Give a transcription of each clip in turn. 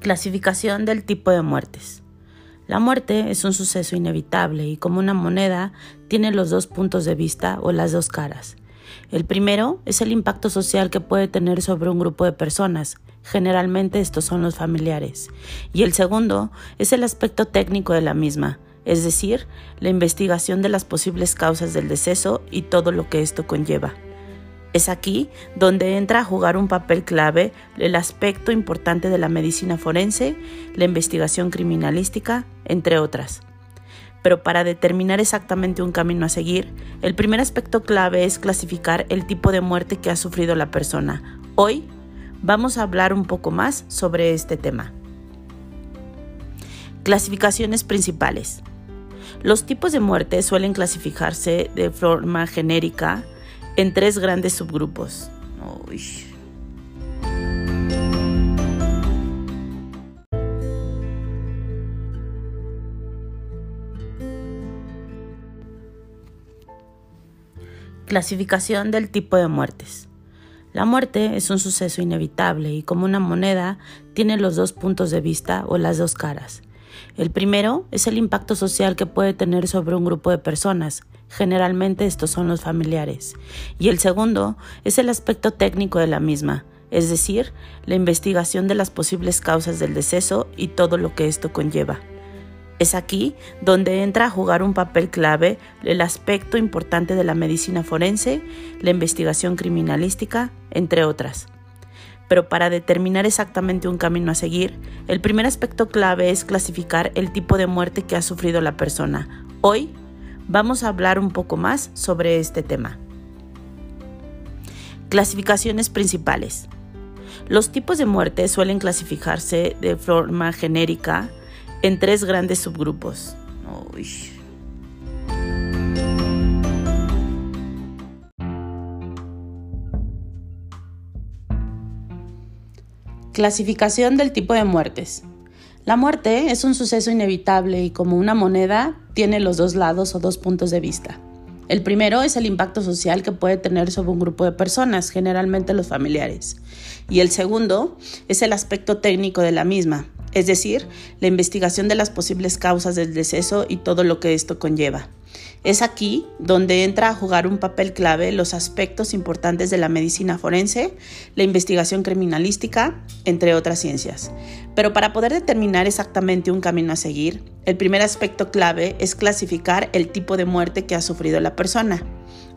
Clasificación del tipo de muertes. La muerte es un suceso inevitable y como una moneda tiene los dos puntos de vista o las dos caras. El primero es el impacto social que puede tener sobre un grupo de personas, generalmente estos son los familiares, y el segundo es el aspecto técnico de la misma, es decir, la investigación de las posibles causas del deceso y todo lo que esto conlleva. Es aquí donde entra a jugar un papel clave el aspecto importante de la medicina forense, la investigación criminalística, entre otras. Pero para determinar exactamente un camino a seguir, el primer aspecto clave es clasificar el tipo de muerte que ha sufrido la persona. Hoy vamos a hablar un poco más sobre este tema. Clasificaciones principales. Los tipos de muerte suelen clasificarse de forma genérica en tres grandes subgrupos. Clasificación del tipo de muertes. La muerte es un suceso inevitable y como una moneda tiene los dos puntos de vista o las dos caras. El primero es el impacto social que puede tener sobre un grupo de personas, generalmente estos son los familiares, y el segundo es el aspecto técnico de la misma, es decir, la investigación de las posibles causas del deceso y todo lo que esto conlleva. Es aquí donde entra a jugar un papel clave el aspecto importante de la medicina forense, la investigación criminalística, entre otras. Pero para determinar exactamente un camino a seguir, el primer aspecto clave es clasificar el tipo de muerte que ha sufrido la persona. Hoy vamos a hablar un poco más sobre este tema. Clasificaciones principales. Los tipos de muerte suelen clasificarse de forma genérica en tres grandes subgrupos. Clasificación del tipo de muertes. La muerte es un suceso inevitable y como una moneda tiene los dos lados o dos puntos de vista. El primero es el impacto social que puede tener sobre un grupo de personas, generalmente los familiares. Y el segundo es el aspecto técnico de la misma, es decir, la investigación de las posibles causas del deceso y todo lo que esto conlleva. Es aquí donde entra a jugar un papel clave los aspectos importantes de la medicina forense, la investigación criminalística, entre otras ciencias. Pero para poder determinar exactamente un camino a seguir, el primer aspecto clave es clasificar el tipo de muerte que ha sufrido la persona.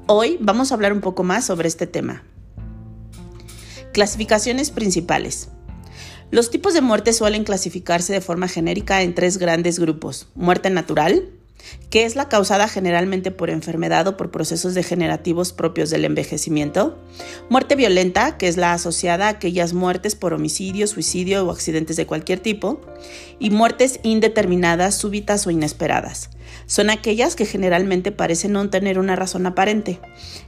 Hoy vamos a hablar un poco más sobre este tema. Clasificaciones principales. Los tipos de muerte suelen clasificarse de forma genérica en tres grandes grupos. Muerte natural, que es la causada generalmente por enfermedad o por procesos degenerativos propios del envejecimiento, muerte violenta, que es la asociada a aquellas muertes por homicidio, suicidio o accidentes de cualquier tipo, y muertes indeterminadas, súbitas o inesperadas. Son aquellas que generalmente parecen no tener una razón aparente.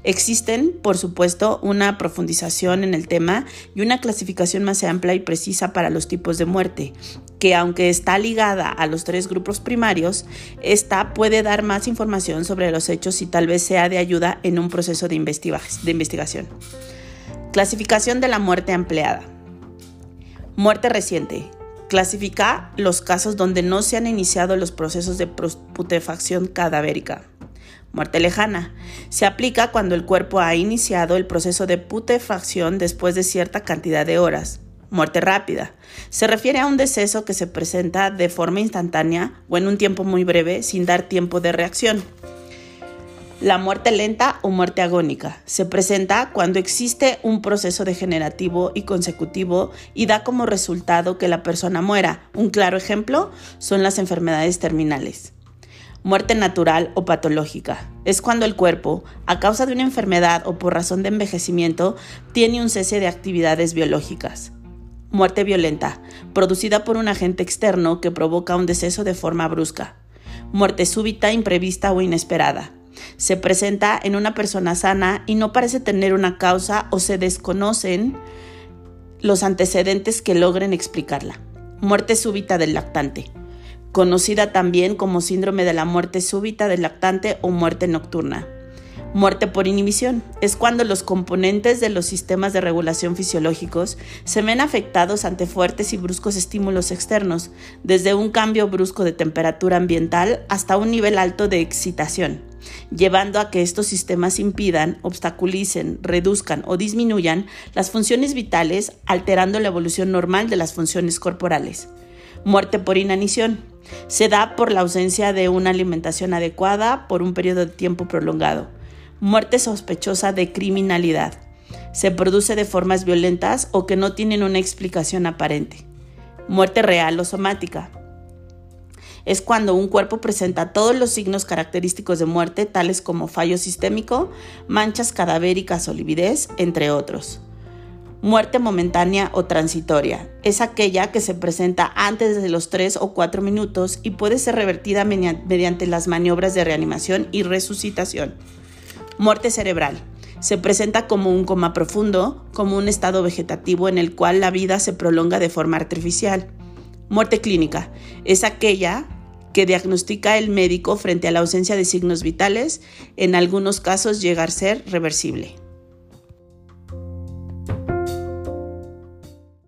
Existen, por supuesto, una profundización en el tema y una clasificación más amplia y precisa para los tipos de muerte, que aunque está ligada a los tres grupos primarios, esta puede dar más información sobre los hechos y tal vez sea de ayuda en un proceso de, de investigación. Clasificación de la muerte empleada. Muerte reciente. Clasifica los casos donde no se han iniciado los procesos de putrefacción cadavérica. Muerte lejana. Se aplica cuando el cuerpo ha iniciado el proceso de putrefacción después de cierta cantidad de horas. Muerte rápida. Se refiere a un deceso que se presenta de forma instantánea o en un tiempo muy breve sin dar tiempo de reacción. La muerte lenta o muerte agónica se presenta cuando existe un proceso degenerativo y consecutivo y da como resultado que la persona muera. Un claro ejemplo son las enfermedades terminales. Muerte natural o patológica. Es cuando el cuerpo, a causa de una enfermedad o por razón de envejecimiento, tiene un cese de actividades biológicas. Muerte violenta, producida por un agente externo que provoca un deceso de forma brusca. Muerte súbita, imprevista o inesperada. Se presenta en una persona sana y no parece tener una causa o se desconocen los antecedentes que logren explicarla. Muerte súbita del lactante, conocida también como síndrome de la muerte súbita del lactante o muerte nocturna. Muerte por inhibición es cuando los componentes de los sistemas de regulación fisiológicos se ven afectados ante fuertes y bruscos estímulos externos, desde un cambio brusco de temperatura ambiental hasta un nivel alto de excitación, llevando a que estos sistemas impidan, obstaculicen, reduzcan o disminuyan las funciones vitales, alterando la evolución normal de las funciones corporales. Muerte por inanición se da por la ausencia de una alimentación adecuada por un periodo de tiempo prolongado Muerte sospechosa de criminalidad. Se produce de formas violentas o que no tienen una explicación aparente. Muerte real o somática. Es cuando un cuerpo presenta todos los signos característicos de muerte, tales como fallo sistémico, manchas cadavéricas o lividez, entre otros. Muerte momentánea o transitoria. Es aquella que se presenta antes de los 3 o 4 minutos y puede ser revertida mediante las maniobras de reanimación y resucitación. Muerte cerebral. Se presenta como un coma profundo, como un estado vegetativo en el cual la vida se prolonga de forma artificial. Muerte clínica. Es aquella que diagnostica el médico frente a la ausencia de signos vitales, en algunos casos llega a ser reversible.